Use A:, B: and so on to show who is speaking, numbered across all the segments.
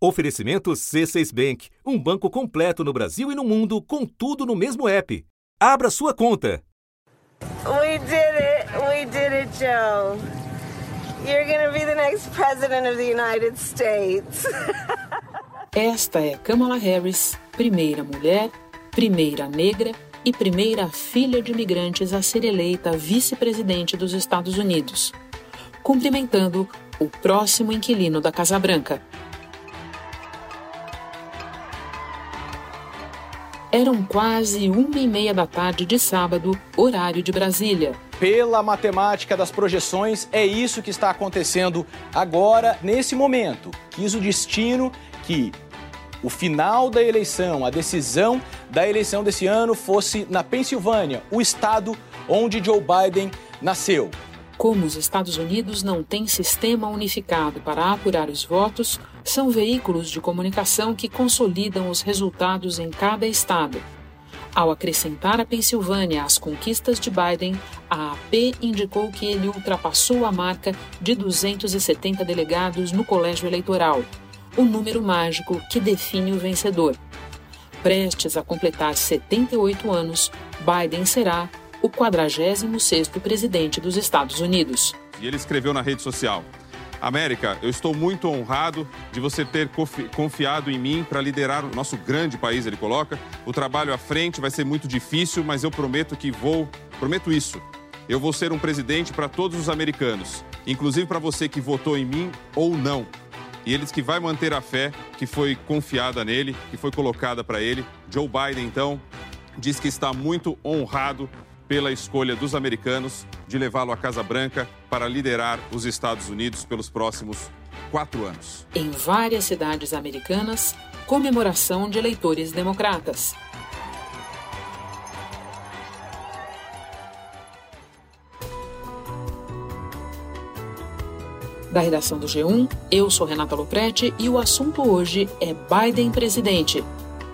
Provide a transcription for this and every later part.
A: Oferecimento C6 Bank, um banco completo no Brasil e no mundo, com tudo no mesmo app. Abra sua conta.
B: We did it. We did it, Joe. You're gonna be the next president of the United States.
C: Esta é Kamala Harris, primeira mulher, primeira negra e primeira filha de imigrantes a ser eleita vice-presidente dos Estados Unidos, cumprimentando o próximo inquilino da Casa Branca, Eram quase uma e meia da tarde de sábado, horário de Brasília.
D: Pela matemática das projeções, é isso que está acontecendo agora, nesse momento. Quis o destino que o final da eleição, a decisão da eleição desse ano fosse na Pensilvânia, o estado onde Joe Biden nasceu.
C: Como os Estados Unidos não têm sistema unificado para apurar os votos, são veículos de comunicação que consolidam os resultados em cada estado. Ao acrescentar a Pensilvânia às conquistas de Biden, a AP indicou que ele ultrapassou a marca de 270 delegados no colégio eleitoral, o número mágico que define o vencedor. Prestes a completar 78 anos, Biden será o 46º presidente dos Estados Unidos.
E: E ele escreveu na rede social: América, eu estou muito honrado de você ter confiado em mim para liderar o nosso grande país, ele coloca. O trabalho à frente vai ser muito difícil, mas eu prometo que vou, prometo isso. Eu vou ser um presidente para todos os americanos, inclusive para você que votou em mim ou não. E eles que vai manter a fé que foi confiada nele, que foi colocada para ele. Joe Biden, então, diz que está muito honrado pela escolha dos americanos de levá-lo à Casa Branca para liderar os Estados Unidos pelos próximos quatro anos.
C: Em várias cidades americanas, comemoração de eleitores democratas. Da redação do G1, eu sou Renata Loprete e o assunto hoje é Biden presidente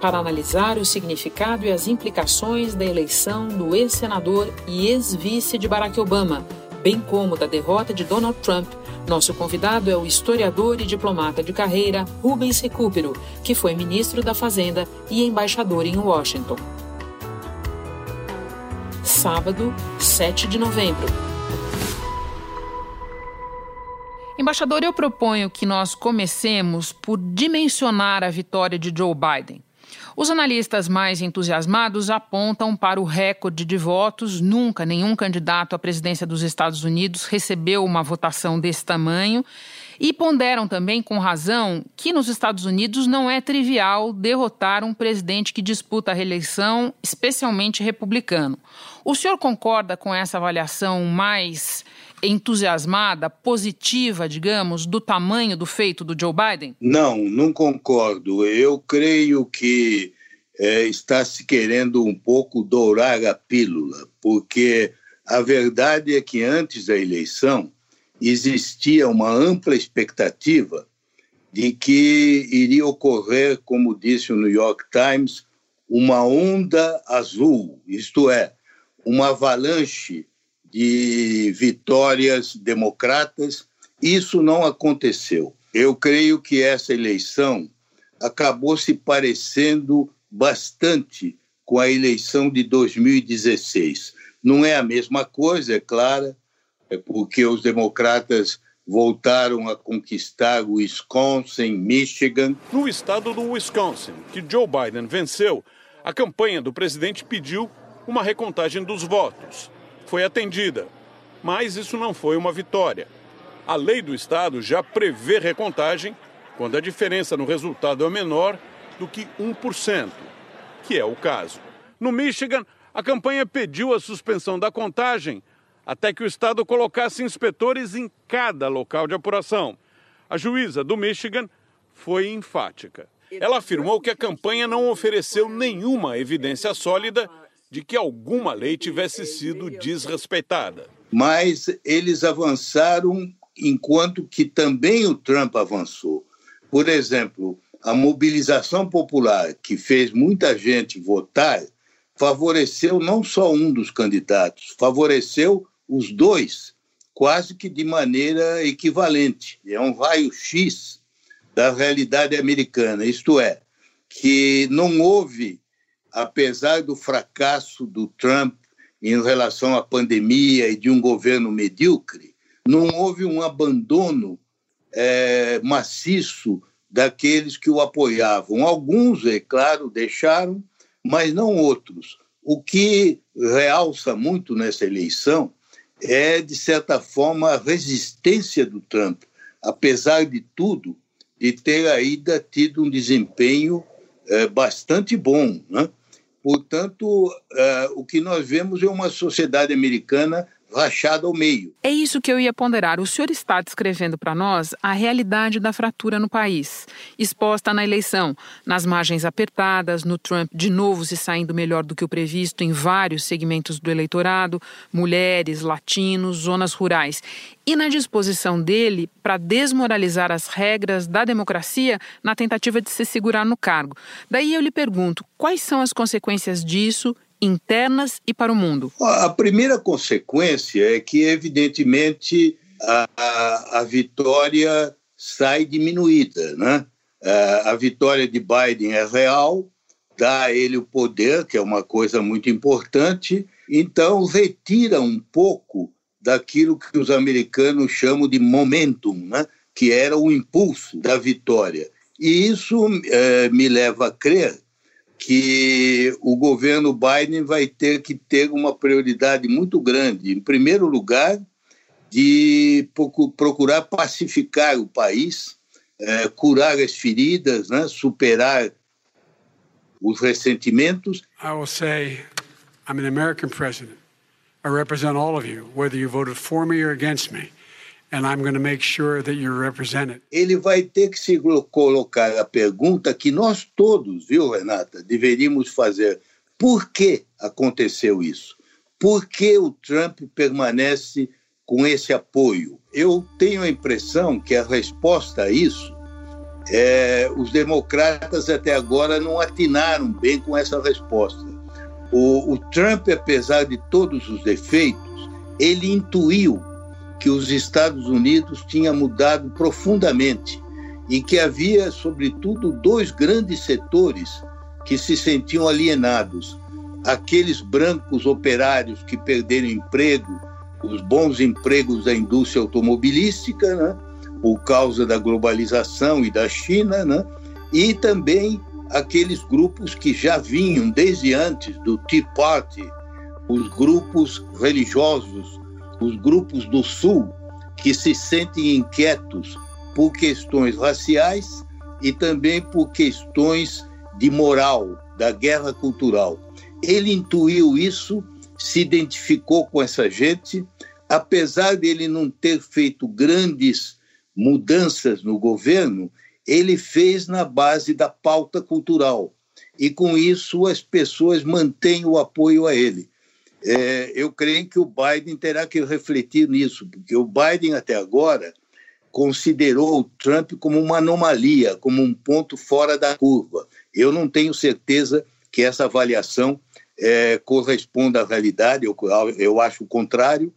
C: para analisar o significado e as implicações da eleição do ex-senador e ex-vice de Barack Obama, bem como da derrota de Donald Trump. Nosso convidado é o historiador e diplomata de carreira Rubens Recupero, que foi ministro da Fazenda e embaixador em Washington. Sábado, 7 de novembro.
F: Embaixador, eu proponho que nós comecemos por dimensionar a vitória de Joe Biden. Os analistas mais entusiasmados apontam para o recorde de votos. Nunca nenhum candidato à presidência dos Estados Unidos recebeu uma votação desse tamanho. E ponderam também, com razão, que nos Estados Unidos não é trivial derrotar um presidente que disputa a reeleição, especialmente republicano. O senhor concorda com essa avaliação mais entusiasmada, positiva, digamos, do tamanho do feito do Joe Biden?
G: Não, não concordo. Eu creio que é, está se querendo um pouco dourar a pílula, porque a verdade é que antes da eleição existia uma ampla expectativa de que iria ocorrer, como disse o New York Times, uma onda azul, isto é, uma avalanche de vitórias democratas. Isso não aconteceu. Eu creio que essa eleição acabou se parecendo bastante com a eleição de 2016. Não é a mesma coisa, é claro, é porque os democratas voltaram a conquistar o Wisconsin, Michigan.
H: No estado do Wisconsin, que Joe Biden venceu, a campanha do presidente pediu uma recontagem dos votos foi atendida. Mas isso não foi uma vitória. A lei do Estado já prevê recontagem quando a diferença no resultado é menor do que 1%, que é o caso. No Michigan, a campanha pediu a suspensão da contagem até que o Estado colocasse inspetores em cada local de apuração. A juíza do Michigan foi enfática. Ela afirmou que a campanha não ofereceu nenhuma evidência sólida de que alguma lei tivesse sido desrespeitada.
G: Mas eles avançaram enquanto que também o Trump avançou. Por exemplo, a mobilização popular, que fez muita gente votar, favoreceu não só um dos candidatos, favoreceu os dois, quase que de maneira equivalente. É um raio-x da realidade americana, isto é, que não houve, apesar do fracasso do Trump em relação à pandemia e de um governo medíocre, não houve um abandono é, maciço daqueles que o apoiavam. Alguns, é claro, deixaram, mas não outros. O que realça muito nessa eleição é, de certa forma, a resistência do Trump, apesar de tudo, de ter ainda tido um desempenho é, bastante bom. Né? Portanto, é, o que nós vemos é uma sociedade americana rachada ao meio.
C: É isso que eu ia ponderar. O senhor está descrevendo para nós a realidade da fratura no país, exposta na eleição, nas margens apertadas, no Trump de novo se saindo melhor do que o previsto em vários segmentos do eleitorado, mulheres, latinos, zonas rurais, e na disposição dele para desmoralizar as regras da democracia na tentativa de se segurar no cargo. Daí eu lhe pergunto, quais são as consequências disso internas e para o mundo?
G: A primeira consequência é que, evidentemente, a, a, a vitória sai diminuída. Né? A, vitória de Biden é real, dá a ele o poder, que é uma coisa muito importante, então retira um pouco daquilo que os americanos chamam de momentum, né? que era o impulso da vitória. E isso é, me leva a crer que o governo Biden vai ter que ter uma prioridade muito grande. Em primeiro lugar, de procurar pacificar o país, é, curar as feridas, né, superar os ressentimentos.
I: I will say, I'm an American president. I represent all of you, whether you voted for me or against me and I'm going to make sure that you're represented.
G: Ele vai ter que se colocar a pergunta que nós todos, viu, Renata, deveríamos fazer. Por que aconteceu isso? Por que o Trump permanece com esse apoio? Eu tenho a impressão que a resposta a isso é, os democratas até agora não atinaram bem com essa resposta. O, o Trump, apesar de todos os defeitos, ele intuiu que os Estados Unidos tinha mudado profundamente e que havia, sobretudo, dois grandes setores que se sentiam alienados: aqueles brancos operários que perderam emprego, os bons empregos da indústria automobilística, né, por causa da globalização e da China, né, e também aqueles grupos que já vinham desde antes do Tea Party, os grupos religiosos os grupos do Sul que se sentem inquietos por questões raciais e também por questões de moral, da guerra cultural. Ele intuiu isso, se identificou com essa gente, apesar dele não ter feito grandes mudanças no governo, ele fez na base da pauta cultural. E com isso as pessoas mantêm o apoio a ele é, eu creio que o Biden terá que refletir nisso, porque o Biden até agora considerou o Trump como uma anomalia, como um ponto fora da curva. Eu não tenho certeza que essa avaliação é, corresponda à realidade, eu, eu acho o contrário.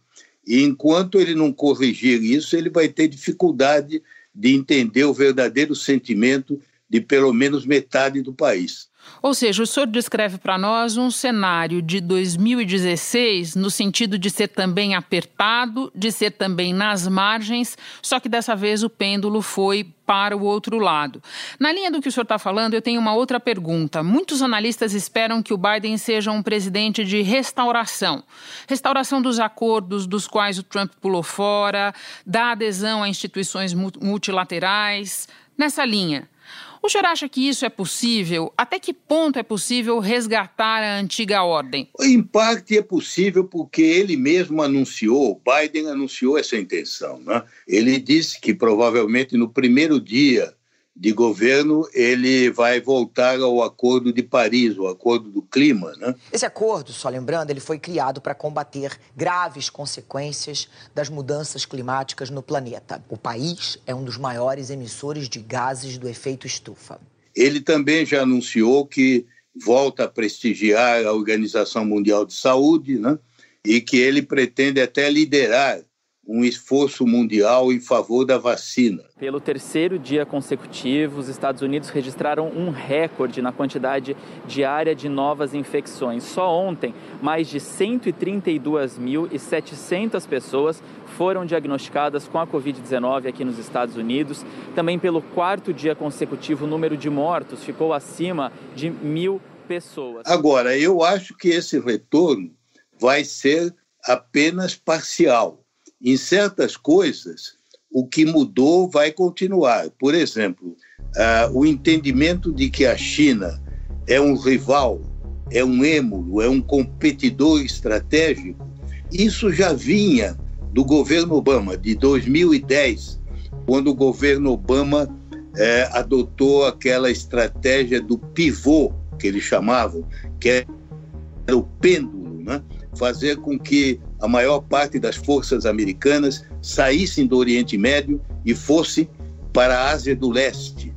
G: E enquanto ele não corrigir isso, ele vai ter dificuldade de entender o verdadeiro sentimento de pelo menos metade do país.
C: Ou seja, o senhor descreve para nós um cenário de 2016 no sentido de ser também apertado, de ser também nas margens, só que dessa vez o pêndulo foi para o outro lado. Na linha do que o senhor está falando, eu tenho uma outra pergunta. Muitos analistas esperam que o Biden seja um presidente de restauração restauração dos acordos dos quais o Trump pulou fora, da adesão a instituições multilaterais. Nessa linha. O senhor acha que isso é possível? Até que ponto é possível resgatar a antiga ordem?
G: Em parte é possível porque ele mesmo anunciou, Biden anunciou essa intenção. Né? Ele disse que provavelmente no primeiro dia de governo, ele vai voltar ao Acordo de Paris, o Acordo do Clima. Né?
J: Esse acordo, só lembrando, ele foi criado para combater graves consequências das mudanças climáticas no planeta. O país é um dos maiores emissores de gases do efeito estufa.
G: Ele também já anunciou que volta a prestigiar a Organização Mundial de Saúde né? e que ele pretende até liderar um esforço mundial em favor da vacina.
K: Pelo terceiro dia consecutivo, os Estados Unidos registraram um recorde na quantidade diária de novas infecções. Só ontem, mais de 132.700 pessoas foram diagnosticadas com a Covid-19 aqui nos Estados Unidos. Também pelo quarto dia consecutivo, o número de mortos ficou acima de mil pessoas.
G: Agora, eu acho que esse retorno vai ser apenas parcial em certas coisas, o que mudou vai continuar. Por exemplo, uh, o entendimento de que a China é um rival, é um êmulo, é um competidor estratégico, isso já vinha do governo Obama, de 2010, quando o governo Obama eh, adotou aquela estratégia do pivô, que eles chamavam, que era o pêndulo, né? fazer com que a maior parte das forças americanas saíssem do Oriente Médio e fossem para a Ásia do Leste,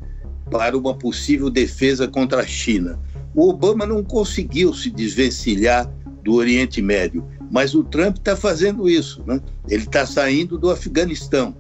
G: para uma possível defesa contra a China. O Obama não conseguiu se desvencilhar do Oriente Médio, mas o Trump está fazendo isso. Né? Ele está saindo do Afeganistão.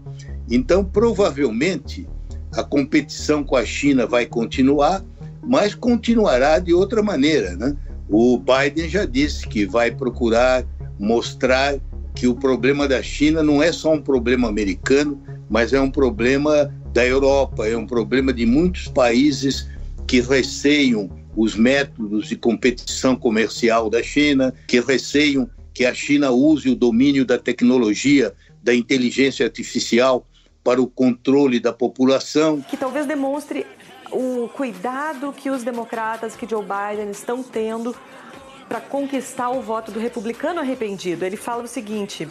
G: Então, provavelmente, a competição com a China vai continuar, mas continuará de outra maneira. Né? O Biden já disse que vai procurar mostrar que o problema da China não é só um problema americano, mas é um problema da Europa, é um problema de muitos países que receiam os métodos de competição comercial da China, que receiam que a China use o domínio da tecnologia, da inteligência artificial para o controle da população.
L: Que talvez demonstre o cuidado que os democratas, que Joe Biden estão tendo para conquistar o voto do republicano arrependido. Ele fala o seguinte: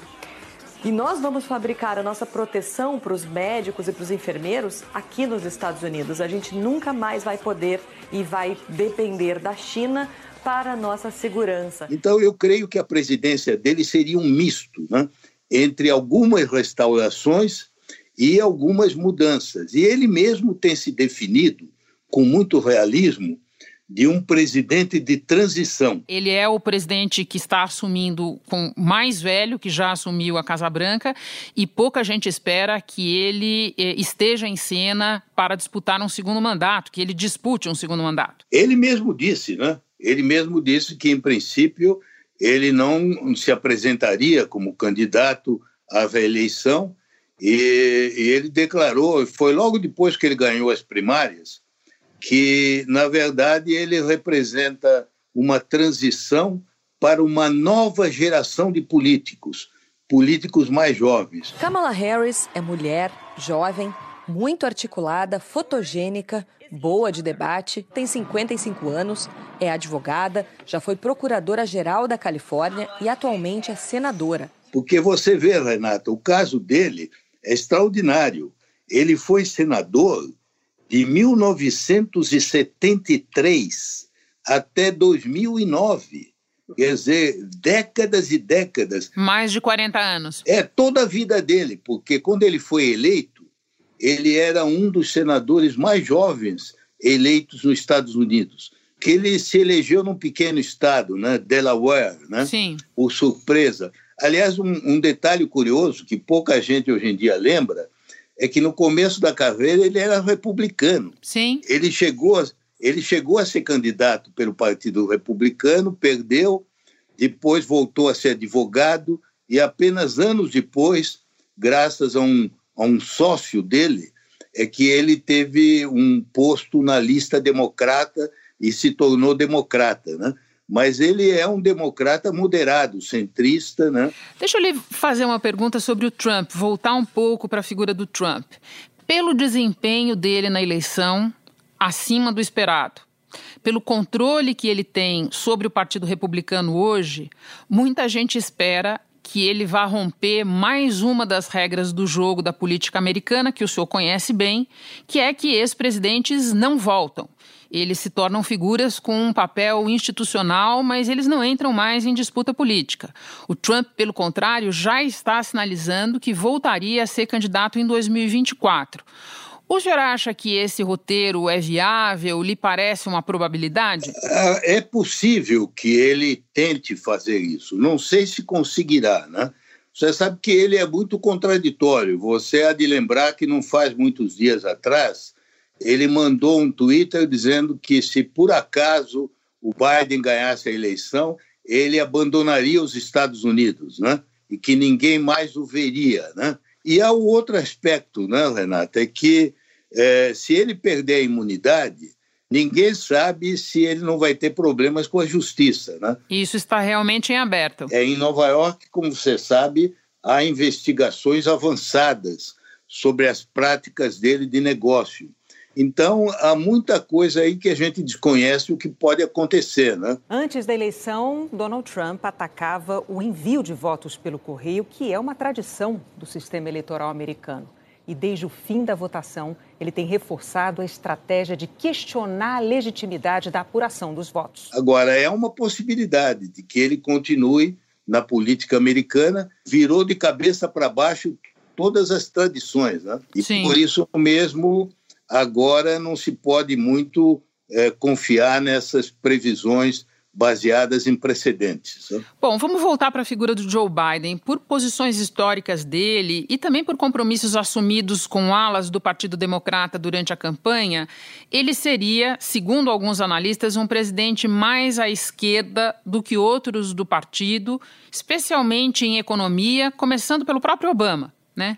L: e nós vamos fabricar a nossa proteção para os médicos e para os enfermeiros aqui nos Estados Unidos. A gente nunca mais vai poder e vai depender da China para a nossa segurança.
G: Então, eu creio que a presidência dele seria um misto né, entre algumas restaurações e algumas mudanças. E ele mesmo tem se definido com muito realismo de um presidente de transição.
C: Ele é o presidente que está assumindo com mais velho que já assumiu a Casa Branca e pouca gente espera que ele eh, esteja em cena para disputar um segundo mandato, que ele dispute um segundo mandato.
G: Ele mesmo disse, né? Ele mesmo disse que em princípio ele não se apresentaria como candidato à reeleição e, e ele declarou, foi logo depois que ele ganhou as primárias, que, na verdade, ele representa uma transição para uma nova geração de políticos, políticos mais jovens.
L: Kamala Harris é mulher, jovem, muito articulada, fotogênica, boa de debate, tem 55 anos, é advogada, já foi procuradora-geral da Califórnia e atualmente é senadora.
G: Porque você vê, Renata, o caso dele é extraordinário. Ele foi senador de 1973 até 2009. Quer dizer, décadas e décadas.
C: Mais de 40 anos.
G: É toda a vida dele, porque quando ele foi eleito, ele era um dos senadores mais jovens eleitos nos Estados Unidos. Que ele se elegeu num pequeno estado, né, Delaware, né?
C: Sim.
G: Por surpresa. Aliás, um, um, detalhe curioso que pouca gente hoje em dia lembra é que no começo da carreira ele era republicano.
C: Sim.
G: Ele chegou, a, ele chegou a ser candidato pelo Partido Republicano, perdeu, depois voltou a ser advogado e apenas anos depois, graças a um, a um sócio dele, é que ele teve um posto na lista democrata e se tornou democrata, né? Mas ele é um democrata moderado, centrista, né?
C: Deixa eu lhe fazer uma pergunta sobre o Trump, voltar um pouco para a figura do Trump. Pelo desempenho dele na eleição, acima do esperado, pelo controle que ele tem sobre o Partido Republicano hoje, muita gente espera que ele vá romper mais uma das regras do jogo da política americana, que o senhor conhece bem, que é que ex-presidentes não voltam. Eles se tornam figuras com um papel institucional, mas eles não entram mais em disputa política. O Trump, pelo contrário, já está sinalizando que voltaria a ser candidato em 2024. O senhor acha que esse roteiro é viável? Lhe parece uma probabilidade?
G: É, é possível que ele tente fazer isso. Não sei se conseguirá, né? Você sabe que ele é muito contraditório. Você há de lembrar que não faz muitos dias atrás ele mandou um Twitter dizendo que se por acaso o Biden ganhasse a eleição, ele abandonaria os Estados Unidos, né? E que ninguém mais o veria, né? E há o outro aspecto, né, Renata, é que é, se ele perder a imunidade, ninguém sabe se ele não vai ter problemas com a justiça, né?
C: Isso está realmente em aberto.
G: É em Nova York, como você sabe, há investigações avançadas sobre as práticas dele de negócio. Então, há muita coisa aí que a gente desconhece o que pode acontecer, né?
M: Antes da eleição, Donald Trump atacava o envio de votos pelo correio, que é uma tradição do sistema eleitoral americano. E desde o fim da votação, ele tem reforçado a estratégia de questionar a legitimidade da apuração dos votos.
G: Agora, é uma possibilidade de que ele continue na política americana, virou de cabeça para baixo todas as tradições, né? E Sim. por isso mesmo agora não se pode muito é, confiar nessas previsões baseadas em precedentes. Né?
C: Bom, vamos voltar para a figura do Joe Biden. Por posições históricas dele e também por compromissos assumidos com alas do Partido Democrata durante a campanha, ele seria, segundo alguns analistas, um presidente mais à esquerda do que outros do partido, especialmente em economia, começando pelo próprio Obama. Né?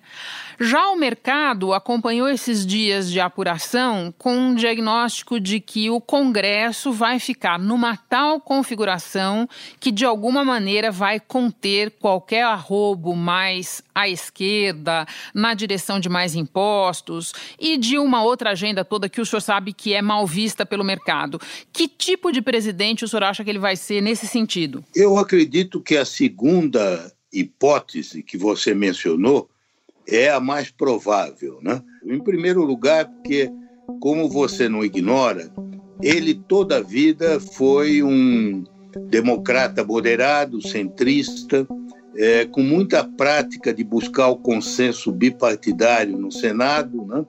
C: Já o mercado acompanhou esses dias de apuração com um diagnóstico de que o Congresso vai ficar numa tal configuração que, de alguma maneira, vai conter qualquer arrobo mais à esquerda, na direção de mais impostos e de uma outra agenda toda que o senhor sabe que é mal vista pelo mercado. Que tipo de presidente o senhor acha que ele vai ser nesse sentido?
G: Eu acredito que a segunda hipótese que você mencionou é a mais provável. Né? Em primeiro lugar, porque, como você não ignora, ele toda a vida foi um democrata moderado, centrista, é, com muita prática de buscar o consenso bipartidário no Senado. Né?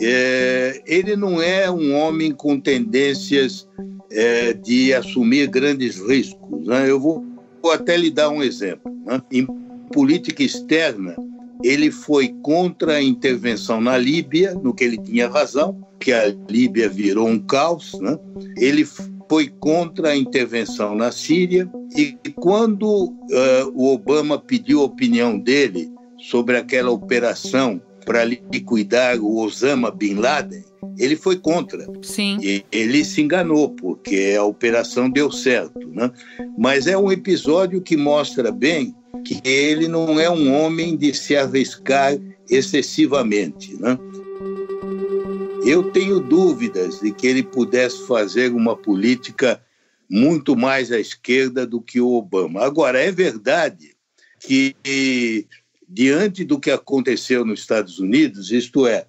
G: É, ele não é um homem com tendências é, de assumir grandes riscos. Né? Eu vou, vou, até lhe dar um exemplo. Né? Em política externa, ele foi contra a intervenção na Líbia, no que ele tinha razão, que a Líbia virou um caos. Né? Ele foi contra a intervenção na Síria e quando uh, o Obama pediu a opinião dele sobre aquela operação para liquidar o Osama Bin Laden, ele foi contra.
C: Sim.
G: E ele se enganou, porque a operação deu certo. Né? Mas é um episódio que mostra bem que ele não é um homem de se arriscar excessivamente. Né? Eu tenho dúvidas de que ele pudesse fazer uma política muito mais à esquerda do que o Obama. Agora, é verdade que, diante do que aconteceu nos Estados Unidos, isto é,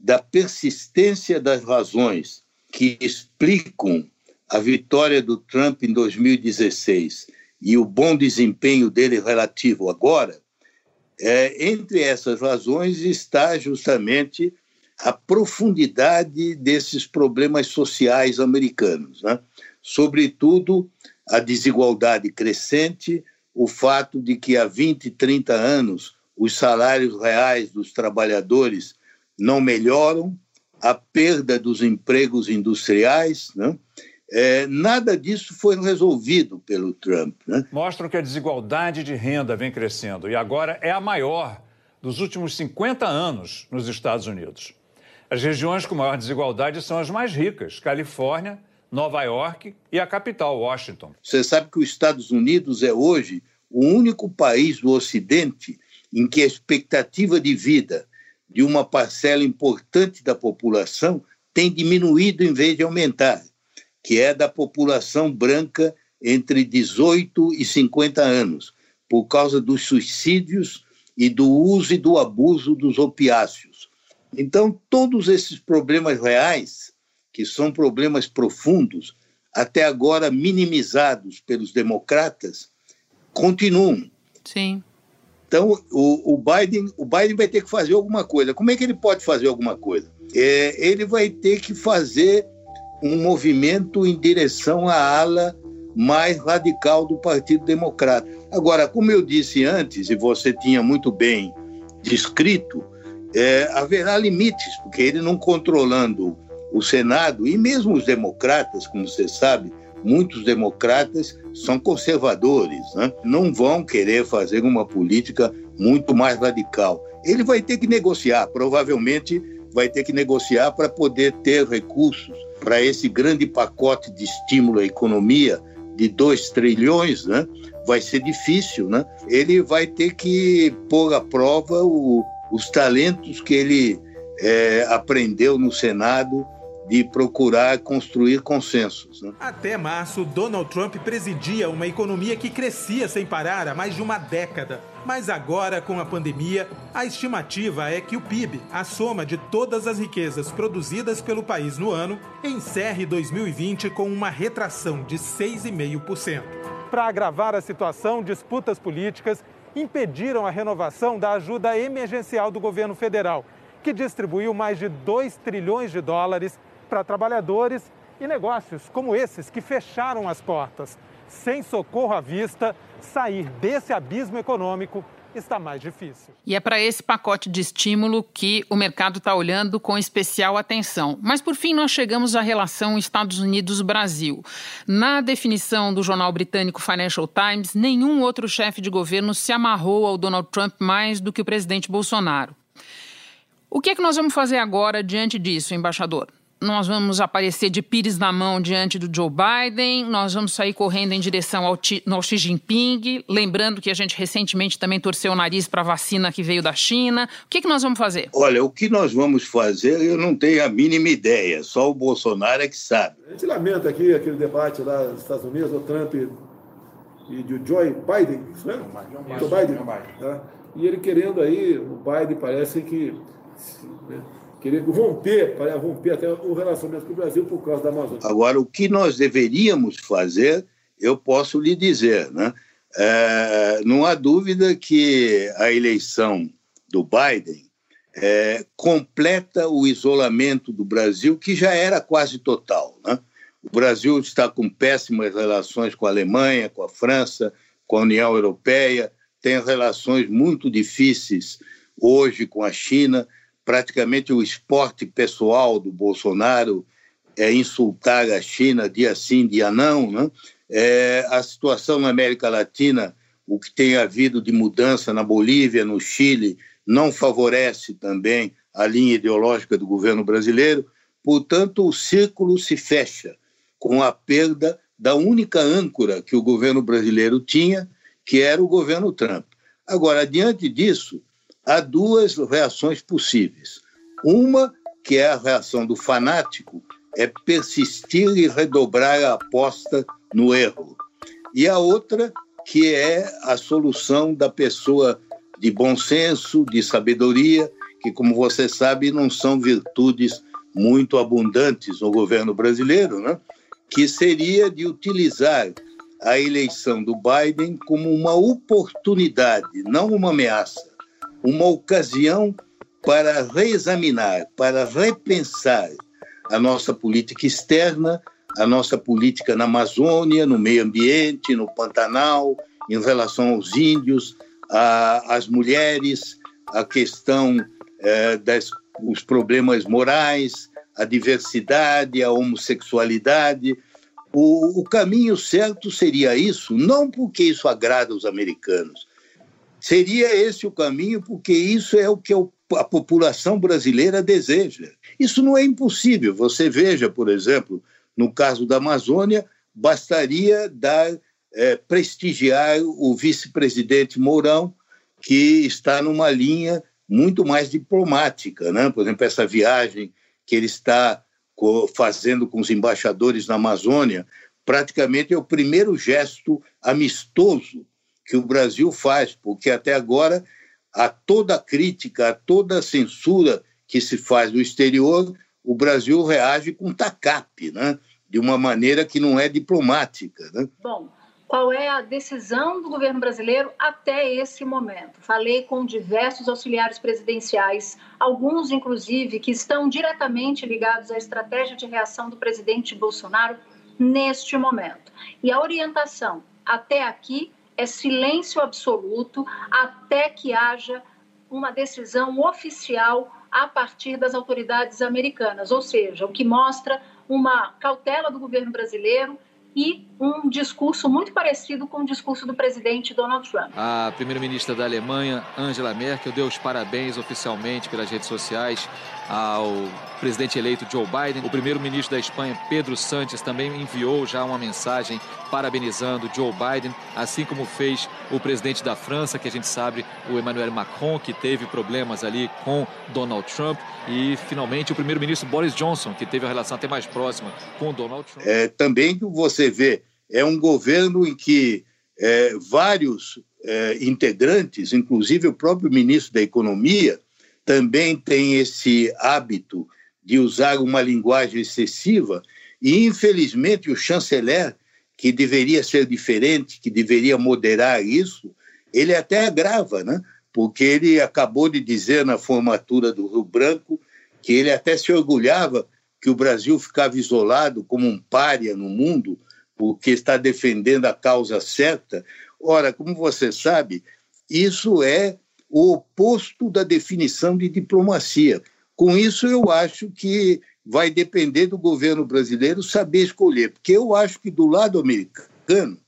G: da persistência das razões que explicam a vitória do Trump em 2016 e o bom desempenho dele relativo agora, é, entre essas razões está justamente a profundidade desses problemas sociais americanos, né? sobretudo a desigualdade crescente, o fato de que há 20, 30 anos os salários reais dos trabalhadores não melhoram, a perda dos empregos industriais, né? É, nada disso foi resolvido pelo Trump. Né?
N: Mostram que a desigualdade de renda vem crescendo e agora é a maior dos últimos 50 anos nos Estados Unidos. As regiões com maior desigualdade são as mais ricas: Califórnia, Nova York e a capital, Washington.
G: Você sabe que os Estados Unidos é hoje o único país do Ocidente em que a expectativa de vida de uma parcela importante da população tem diminuído em vez de aumentar que é da população branca entre 18 e 50 anos, por causa dos suicídios e do uso e do abuso dos opiáceos. Então, todos esses problemas reais, que são problemas profundos, até agora minimizados pelos democratas, continuam.
C: Sim.
G: Então, o, o, Biden, o Biden vai ter que fazer alguma coisa. Como é que ele pode fazer alguma coisa? É, ele vai ter que fazer um movimento em direção à ala mais radical do Partido Democrata. Agora, como eu disse antes, e você tinha muito bem descrito, é, haverá limites, porque ele não controlando o Senado, e mesmo os democratas, como você sabe, muitos democratas são conservadores, né? não vão querer fazer uma política muito mais radical. Ele vai ter que negociar, provavelmente vai ter que negociar para poder ter recursos para esse grande pacote de estímulo à economia de 2 trilhões, né? vai ser difícil. Né? Ele vai ter que pôr à prova o, os talentos que ele é, aprendeu no Senado de procurar construir consensos. Né?
O: Até março, Donald Trump presidia uma economia que crescia sem parar há mais de uma década. Mas agora, com a pandemia, a estimativa é que o PIB, a soma de todas as riquezas produzidas pelo país no ano, encerre 2020 com uma retração de 6,5%. Para agravar a situação, disputas políticas impediram a renovação da ajuda emergencial do governo federal, que distribuiu mais de 2 trilhões de dólares para trabalhadores e negócios como esses que fecharam as portas. Sem socorro à vista, sair desse abismo econômico está mais difícil.
C: E é para esse pacote de estímulo que o mercado está olhando com especial atenção. Mas, por fim, nós chegamos à relação Estados Unidos-Brasil. Na definição do jornal britânico Financial Times, nenhum outro chefe de governo se amarrou ao Donald Trump mais do que o presidente Bolsonaro. O que é que nós vamos fazer agora diante disso, embaixador? Nós vamos aparecer de pires na mão diante do Joe Biden, nós vamos sair correndo em direção ao, ao Xi Jinping, lembrando que a gente recentemente também torceu o nariz para a vacina que veio da China. O que, que nós vamos fazer?
G: Olha, o que nós vamos fazer, eu não tenho a mínima ideia, só o Bolsonaro é que sabe.
P: A gente lamenta aqui aquele debate lá nos Estados Unidos, o Trump e do Joe Biden, isso é? Joe Biden. Joe Biden. Né? E ele querendo aí, o Biden parece que... Né? Querer romper, para romper até o relacionamento com o Brasil por causa da Amazônia.
G: Agora, o que nós deveríamos fazer, eu posso lhe dizer, né? É, não há dúvida que a eleição do Biden é, completa o isolamento do Brasil, que já era quase total. Né? O Brasil está com péssimas relações com a Alemanha, com a França, com a União Europeia, tem relações muito difíceis hoje com a China praticamente o esporte pessoal do Bolsonaro é insultar a China dia sim, dia não. Né? É, a situação na América Latina, o que tem havido de mudança na Bolívia, no Chile, não favorece também a linha ideológica do governo brasileiro. Portanto, o círculo se fecha com a perda da única âncora que o governo brasileiro tinha, que era o governo Trump. Agora, diante disso, há duas reações possíveis. Uma, que é a reação do fanático, é persistir e redobrar a aposta no erro. E a outra, que é a solução da pessoa de bom senso, de sabedoria, que, como você sabe, não são virtudes muito abundantes no governo brasileiro, né? que seria de utilizar a eleição do Biden como uma oportunidade, não uma ameaça, uma ocasião para reexaminar, para repensar a nossa política externa, a nossa política na Amazônia, no meio ambiente, no Pantanal, em relação aos índios, às mulheres, a questão é, dos problemas morais, a diversidade, a homossexualidade. O, o caminho certo seria isso, não porque isso agrada os americanos, Seria esse o caminho, porque isso é o que a população brasileira deseja. Isso não é impossível. Você veja, por exemplo, no caso da Amazônia, bastaria dar é, prestigiar o vice-presidente Mourão, que está numa linha muito mais diplomática, né? Por exemplo, essa viagem que ele está fazendo com os embaixadores na Amazônia, praticamente é o primeiro gesto amistoso que o Brasil faz, porque até agora a toda crítica, a toda censura que se faz do exterior, o Brasil reage com tacape, né? de uma maneira que não é diplomática. Né?
Q: Bom, qual é a decisão do governo brasileiro até esse momento? Falei com diversos auxiliares presidenciais, alguns, inclusive, que estão diretamente ligados à estratégia de reação do presidente Bolsonaro neste momento. E a orientação até aqui é silêncio absoluto até que haja uma decisão oficial a partir das autoridades americanas, ou seja, o que mostra uma cautela do governo brasileiro e um discurso muito parecido com o discurso do presidente Donald Trump.
R: A primeira-ministra da Alemanha, Angela Merkel, deu os parabéns oficialmente pelas redes sociais ao presidente eleito Joe Biden. O primeiro-ministro da Espanha, Pedro Sánchez, também enviou já uma mensagem parabenizando Joe Biden, assim como fez o presidente da França, que a gente sabe, o Emmanuel Macron, que teve problemas ali com Donald Trump, e finalmente o primeiro-ministro Boris Johnson, que teve a relação até mais próxima com Donald Trump.
G: É, também você vê, é um governo em que é, vários é, integrantes, inclusive o próprio ministro da Economia, também tem esse hábito de usar uma linguagem excessiva e, infelizmente, o chanceler, que deveria ser diferente, que deveria moderar isso, ele até agrava, né? porque ele acabou de dizer na formatura do Rio Branco que ele até se orgulhava que o Brasil ficava isolado como um pária no mundo, porque está defendendo a causa certa. Ora, como você sabe, isso é o oposto da definição de diplomacia. Com isso, eu acho que vai depender do governo brasileiro saber escolher, porque eu acho que do lado americano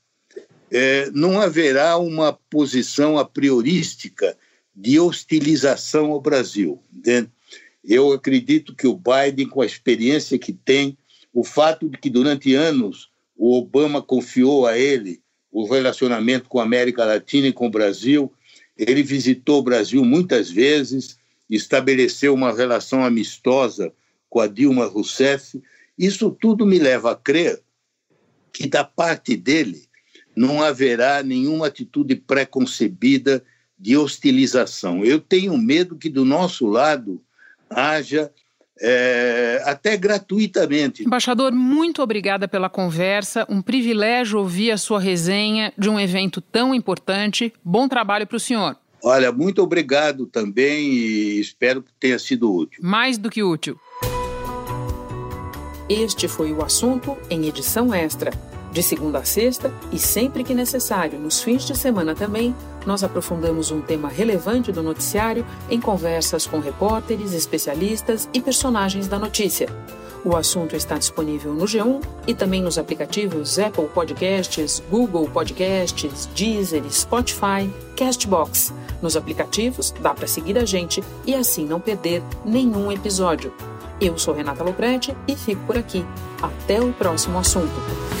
G: é, não haverá uma posição a priorística de hostilização ao Brasil. Né? Eu acredito que o Biden, com a experiência que tem, o fato de que durante anos o Obama confiou a ele o relacionamento com a América Latina e com o Brasil, ele visitou o Brasil muitas vezes, estabeleceu uma relação amistosa com a Dilma Rousseff. Isso tudo me leva a crer que, da parte dele, não haverá nenhuma atitude preconcebida de hostilização. Eu tenho medo que, do nosso lado, haja é, até gratuitamente.
C: Embaixador, muito obrigada pela conversa. Um privilégio ouvir a sua resenha de um evento tão importante. Bom trabalho para o senhor.
G: Olha, muito obrigado também e espero que tenha sido útil.
C: Mais do que útil.
S: Este foi o assunto em edição extra. De segunda a sexta e sempre que necessário, nos fins de semana também, nós aprofundamos um tema relevante do noticiário em conversas com repórteres, especialistas e personagens da notícia. O assunto está disponível no G1 e também nos aplicativos Apple Podcasts, Google Podcasts, Deezer, Spotify, Castbox. Nos aplicativos dá para seguir a gente e assim não perder nenhum episódio. Eu sou Renata Loprete e fico por aqui. Até o próximo assunto.